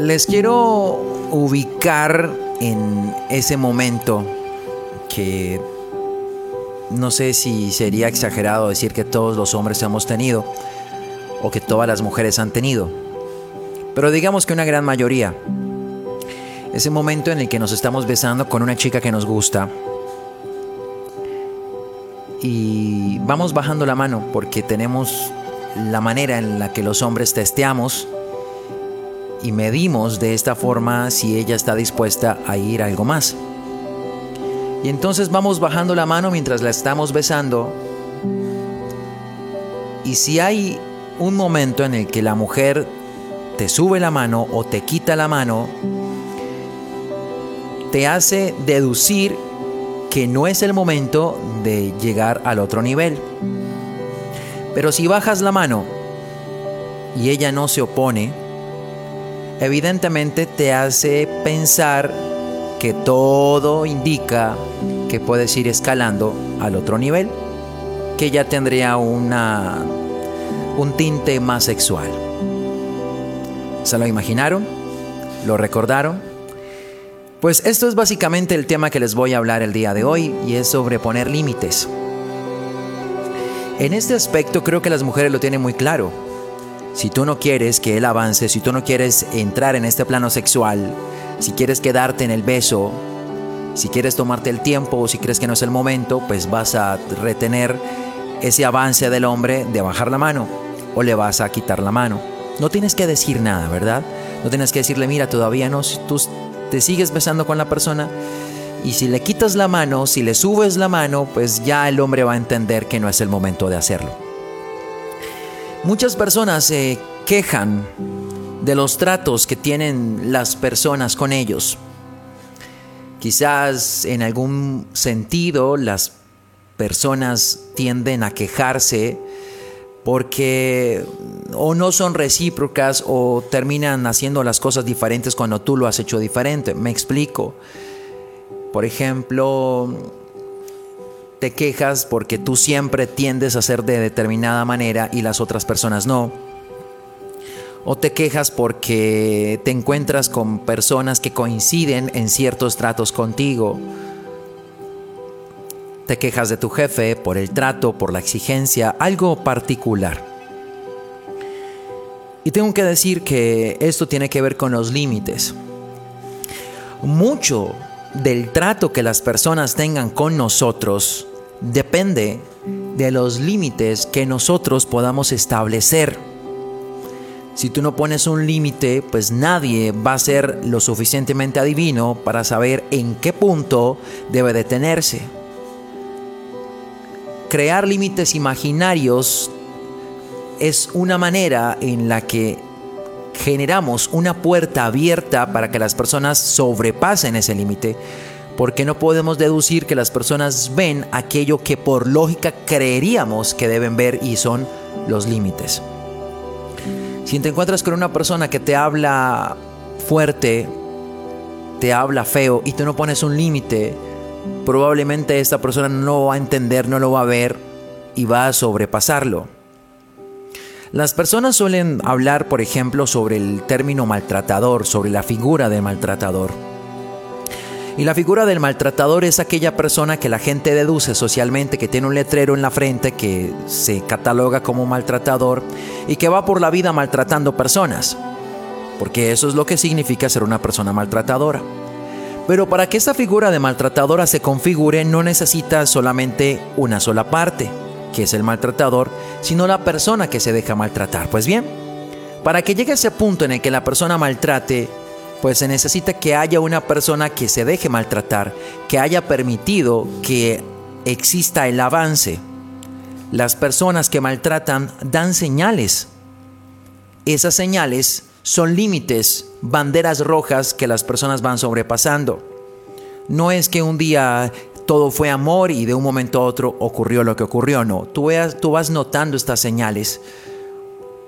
Les quiero ubicar en ese momento que no sé si sería exagerado decir que todos los hombres hemos tenido o que todas las mujeres han tenido, pero digamos que una gran mayoría. Ese momento en el que nos estamos besando con una chica que nos gusta y vamos bajando la mano porque tenemos la manera en la que los hombres testeamos y medimos de esta forma si ella está dispuesta a ir algo más. Y entonces vamos bajando la mano mientras la estamos besando. Y si hay un momento en el que la mujer te sube la mano o te quita la mano, te hace deducir que no es el momento de llegar al otro nivel. Pero si bajas la mano y ella no se opone, evidentemente te hace pensar que todo indica que puedes ir escalando al otro nivel, que ya tendría una, un tinte más sexual. ¿Se lo imaginaron? ¿Lo recordaron? Pues esto es básicamente el tema que les voy a hablar el día de hoy y es sobre poner límites. En este aspecto creo que las mujeres lo tienen muy claro si tú no quieres que él avance, si tú no quieres entrar en este plano sexual, si quieres quedarte en el beso, si quieres tomarte el tiempo o si crees que no es el momento, pues vas a retener ese avance del hombre de bajar la mano o le vas a quitar la mano. No tienes que decir nada, ¿verdad? No tienes que decirle, mira, todavía no, si tú te sigues besando con la persona y si le quitas la mano, si le subes la mano, pues ya el hombre va a entender que no es el momento de hacerlo. Muchas personas se quejan de los tratos que tienen las personas con ellos. Quizás en algún sentido las personas tienden a quejarse porque o no son recíprocas o terminan haciendo las cosas diferentes cuando tú lo has hecho diferente. Me explico. Por ejemplo, te quejas porque tú siempre tiendes a ser de determinada manera y las otras personas no. O te quejas porque te encuentras con personas que coinciden en ciertos tratos contigo. Te quejas de tu jefe por el trato, por la exigencia, algo particular. Y tengo que decir que esto tiene que ver con los límites. Mucho del trato que las personas tengan con nosotros depende de los límites que nosotros podamos establecer. Si tú no pones un límite, pues nadie va a ser lo suficientemente adivino para saber en qué punto debe detenerse. Crear límites imaginarios es una manera en la que generamos una puerta abierta para que las personas sobrepasen ese límite porque no podemos deducir que las personas ven aquello que por lógica creeríamos que deben ver y son los límites. Si te encuentras con una persona que te habla fuerte, te habla feo y tú no pones un límite, probablemente esta persona no va a entender, no lo va a ver y va a sobrepasarlo. Las personas suelen hablar, por ejemplo, sobre el término maltratador, sobre la figura de maltratador. Y la figura del maltratador es aquella persona que la gente deduce socialmente que tiene un letrero en la frente que se cataloga como maltratador y que va por la vida maltratando personas. Porque eso es lo que significa ser una persona maltratadora. Pero para que esta figura de maltratadora se configure no necesita solamente una sola parte, que es el maltratador, sino la persona que se deja maltratar. Pues bien, para que llegue a ese punto en el que la persona maltrate, pues se necesita que haya una persona que se deje maltratar, que haya permitido que exista el avance. Las personas que maltratan dan señales. Esas señales son límites, banderas rojas que las personas van sobrepasando. No es que un día todo fue amor y de un momento a otro ocurrió lo que ocurrió, no. Tú, tú vas notando estas señales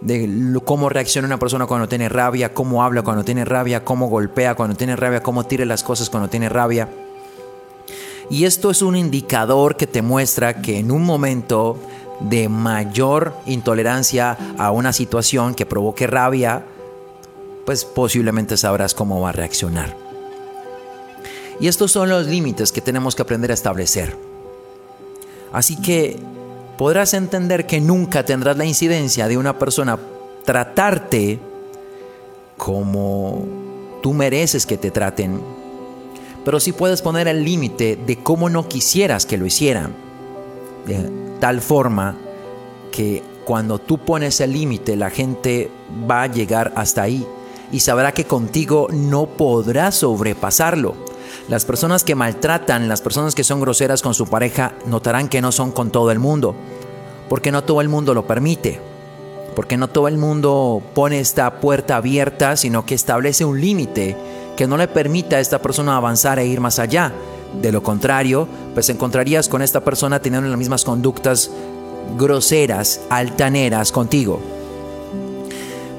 de cómo reacciona una persona cuando tiene rabia, cómo habla cuando tiene rabia, cómo golpea cuando tiene rabia, cómo tira las cosas cuando tiene rabia. Y esto es un indicador que te muestra que en un momento de mayor intolerancia a una situación que provoque rabia, pues posiblemente sabrás cómo va a reaccionar. Y estos son los límites que tenemos que aprender a establecer. Así que podrás entender que nunca tendrás la incidencia de una persona tratarte como tú mereces que te traten, pero sí puedes poner el límite de cómo no quisieras que lo hicieran, de tal forma que cuando tú pones el límite la gente va a llegar hasta ahí y sabrá que contigo no podrá sobrepasarlo. Las personas que maltratan, las personas que son groseras con su pareja, notarán que no son con todo el mundo, porque no todo el mundo lo permite, porque no todo el mundo pone esta puerta abierta, sino que establece un límite que no le permita a esta persona avanzar e ir más allá. De lo contrario, pues encontrarías con esta persona teniendo las mismas conductas groseras, altaneras contigo.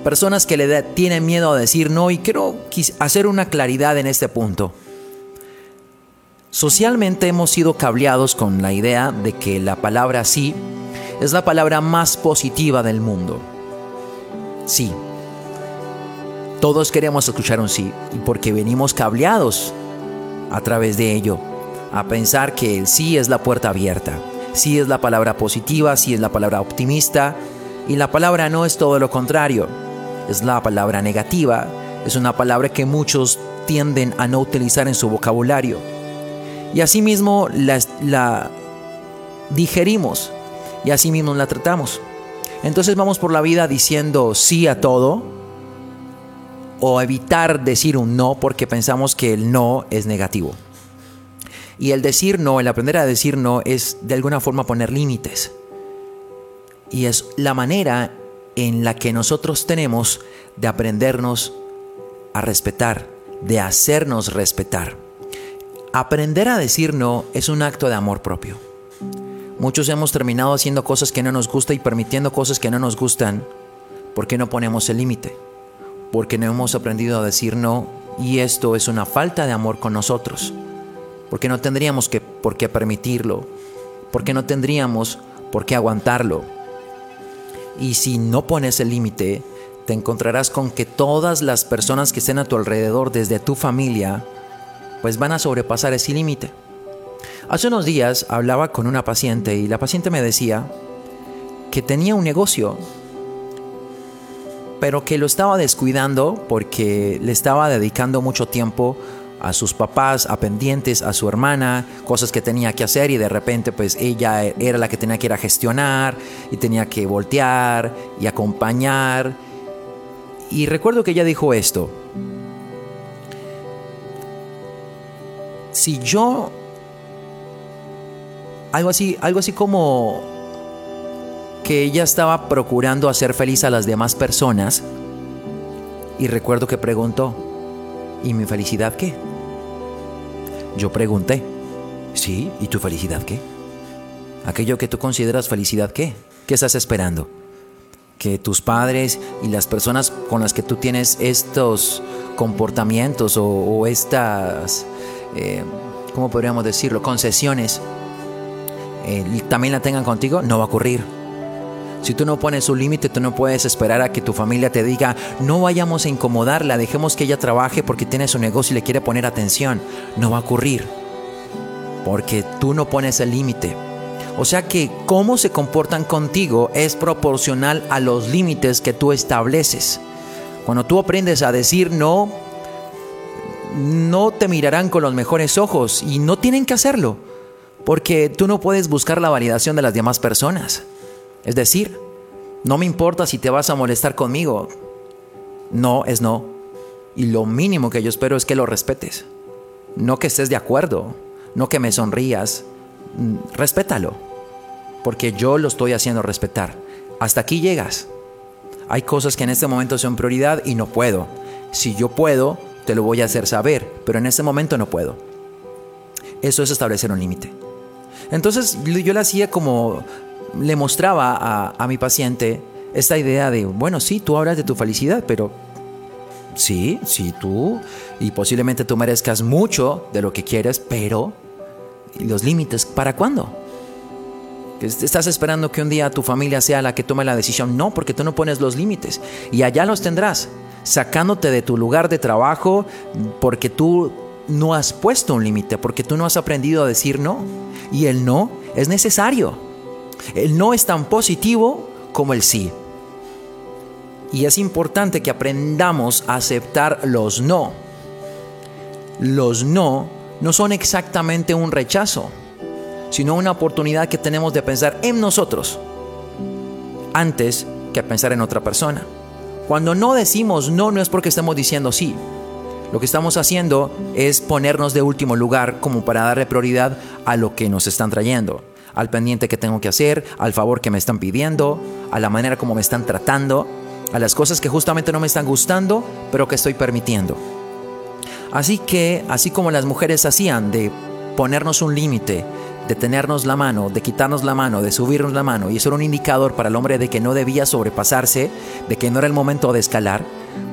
Personas que le tienen miedo a decir no y quiero hacer una claridad en este punto. Socialmente hemos sido cableados con la idea de que la palabra sí es la palabra más positiva del mundo. Sí. Todos queremos escuchar un sí porque venimos cableados a través de ello a pensar que el sí es la puerta abierta. Sí es la palabra positiva, sí es la palabra optimista y la palabra no es todo lo contrario. Es la palabra negativa, es una palabra que muchos tienden a no utilizar en su vocabulario y asimismo la, la digerimos y asimismo la tratamos. Entonces vamos por la vida diciendo sí a todo o evitar decir un no porque pensamos que el no es negativo. Y el decir no, el aprender a decir no es de alguna forma poner límites. Y es la manera en la que nosotros tenemos de aprendernos a respetar, de hacernos respetar. Aprender a decir no es un acto de amor propio. Muchos hemos terminado haciendo cosas que no nos gustan y permitiendo cosas que no nos gustan porque no ponemos el límite, porque no hemos aprendido a decir no y esto es una falta de amor con nosotros, porque no tendríamos que, por qué permitirlo, porque no tendríamos por qué aguantarlo. Y si no pones el límite, te encontrarás con que todas las personas que estén a tu alrededor, desde tu familia, pues van a sobrepasar ese límite. Hace unos días hablaba con una paciente y la paciente me decía que tenía un negocio, pero que lo estaba descuidando porque le estaba dedicando mucho tiempo a sus papás, a pendientes, a su hermana, cosas que tenía que hacer y de repente pues ella era la que tenía que ir a gestionar y tenía que voltear y acompañar. Y recuerdo que ella dijo esto, si yo algo así, algo así como que ella estaba procurando hacer feliz a las demás personas y recuerdo que preguntó, ¿y mi felicidad qué? Yo pregunté, sí, ¿y tu felicidad qué? Aquello que tú consideras felicidad qué? ¿Qué estás esperando? Que tus padres y las personas con las que tú tienes estos comportamientos o estas eh, ¿cómo podríamos decirlo?, concesiones, eh, también la tengan contigo, no va a ocurrir. Si tú no pones un límite, tú no puedes esperar a que tu familia te diga, no vayamos a incomodarla, dejemos que ella trabaje porque tiene su negocio y le quiere poner atención. No va a ocurrir. Porque tú no pones el límite. O sea que cómo se comportan contigo es proporcional a los límites que tú estableces. Cuando tú aprendes a decir no, no te mirarán con los mejores ojos y no tienen que hacerlo, porque tú no puedes buscar la validación de las demás personas. Es decir, no me importa si te vas a molestar conmigo. No es no. Y lo mínimo que yo espero es que lo respetes. No que estés de acuerdo, no que me sonrías. Mm, respétalo. Porque yo lo estoy haciendo respetar. Hasta aquí llegas. Hay cosas que en este momento son prioridad y no puedo. Si yo puedo, te lo voy a hacer saber, pero en este momento no puedo. Eso es establecer un límite. Entonces yo le hacía como, le mostraba a, mi paciente esta idea de, bueno, sí, tú hablas de tu felicidad, pero sí, sí, tú, y posiblemente tú merezcas mucho de lo que quieres, pero los límites, ¿para cuándo? ¿Estás esperando que un día tu familia sea la que tome la decisión? No, porque tú no pones los límites. Y allá los tendrás, sacándote de tu lugar de trabajo porque tú no has puesto un límite, porque tú no has aprendido a decir no. Y el no es necesario. El no es tan positivo como el sí. Y es importante que aprendamos a aceptar los no. Los no no son exactamente un rechazo, sino una oportunidad que tenemos de pensar en nosotros antes que pensar en otra persona. Cuando no decimos no, no es porque estemos diciendo sí. Lo que estamos haciendo es ponernos de último lugar como para darle prioridad a lo que nos están trayendo, al pendiente que tengo que hacer, al favor que me están pidiendo, a la manera como me están tratando a las cosas que justamente no me están gustando, pero que estoy permitiendo. Así que, así como las mujeres hacían de ponernos un límite, de tenernos la mano, de quitarnos la mano, de subirnos la mano, y eso era un indicador para el hombre de que no debía sobrepasarse, de que no era el momento de escalar,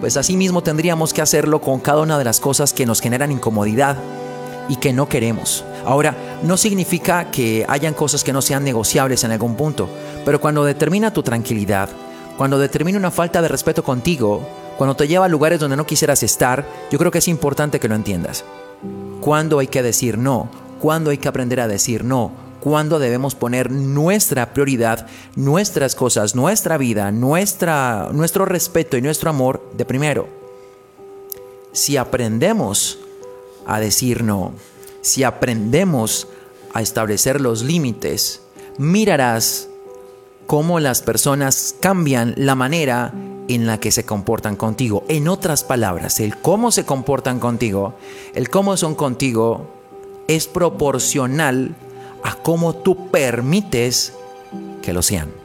pues así mismo tendríamos que hacerlo con cada una de las cosas que nos generan incomodidad y que no queremos. Ahora, no significa que hayan cosas que no sean negociables en algún punto, pero cuando determina tu tranquilidad, cuando determina una falta de respeto contigo, cuando te lleva a lugares donde no quisieras estar, yo creo que es importante que lo entiendas. ¿Cuándo hay que decir no? ¿Cuándo hay que aprender a decir no? ¿Cuándo debemos poner nuestra prioridad, nuestras cosas, nuestra vida, nuestra, nuestro respeto y nuestro amor de primero? Si aprendemos a decir no, si aprendemos a establecer los límites, mirarás cómo las personas cambian la manera en la que se comportan contigo. En otras palabras, el cómo se comportan contigo, el cómo son contigo, es proporcional a cómo tú permites que lo sean.